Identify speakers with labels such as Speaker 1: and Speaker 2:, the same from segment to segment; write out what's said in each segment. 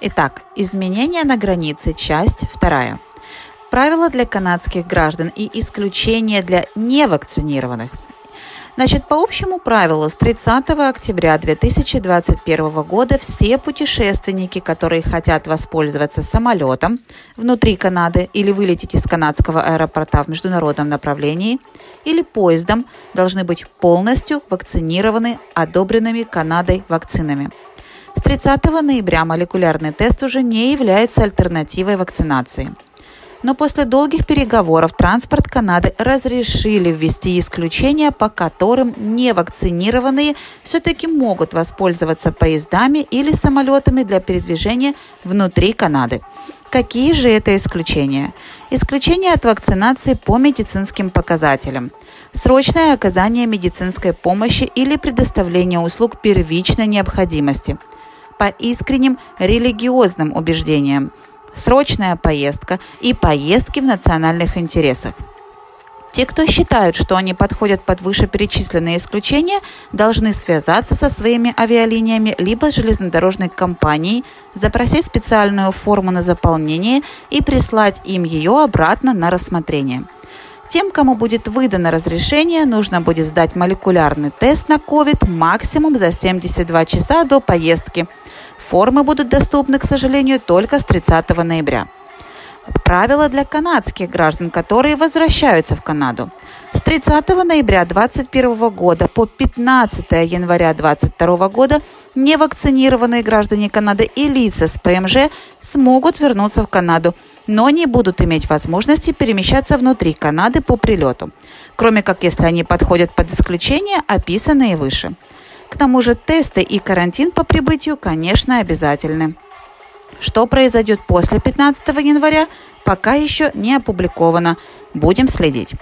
Speaker 1: Итак, изменения на границе, часть вторая. Правила для канадских граждан и исключения для невакцинированных. Значит, по общему правилу, с 30 октября 2021 года все путешественники, которые хотят воспользоваться самолетом внутри Канады или вылететь из канадского аэропорта в международном направлении, или поездом, должны быть полностью вакцинированы одобренными Канадой вакцинами. С 30 ноября молекулярный тест уже не является альтернативой вакцинации. Но после долгих переговоров транспорт Канады разрешили ввести исключения, по которым невакцинированные все-таки могут воспользоваться поездами или самолетами для передвижения внутри Канады. Какие же это исключения? Исключения от вакцинации по медицинским показателям – срочное оказание медицинской помощи или предоставление услуг первичной необходимости – по искренним религиозным убеждениям, срочная поездка и поездки в национальных интересах. Те, кто считают, что они подходят под вышеперечисленные исключения, должны связаться со своими авиалиниями либо с железнодорожной компанией, запросить специальную форму на заполнение и прислать им ее обратно на рассмотрение. Тем, кому будет выдано разрешение, нужно будет сдать молекулярный тест на COVID максимум за 72 часа до поездки – Формы будут доступны, к сожалению, только с 30 ноября. Правила для канадских граждан, которые возвращаются в Канаду. С 30 ноября 2021 года по 15 января 2022 года невакцинированные граждане Канады и лица с ПМЖ смогут вернуться в Канаду, но не будут иметь возможности перемещаться внутри Канады по прилету, кроме как если они подходят под исключения, описанные выше. К тому же тесты и карантин по прибытию, конечно, обязательны. Что произойдет после 15 января, пока еще не опубликовано. Будем следить.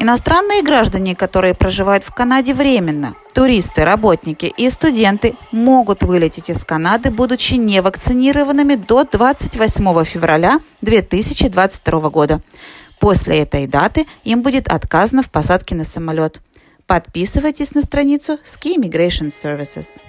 Speaker 1: Иностранные граждане, которые проживают в Канаде временно, туристы, работники и студенты могут вылететь из Канады, будучи невакцинированными до 28 февраля 2022 года. После этой даты им будет отказано в посадке на самолет. Подписывайтесь на страницу Ski Immigration Services.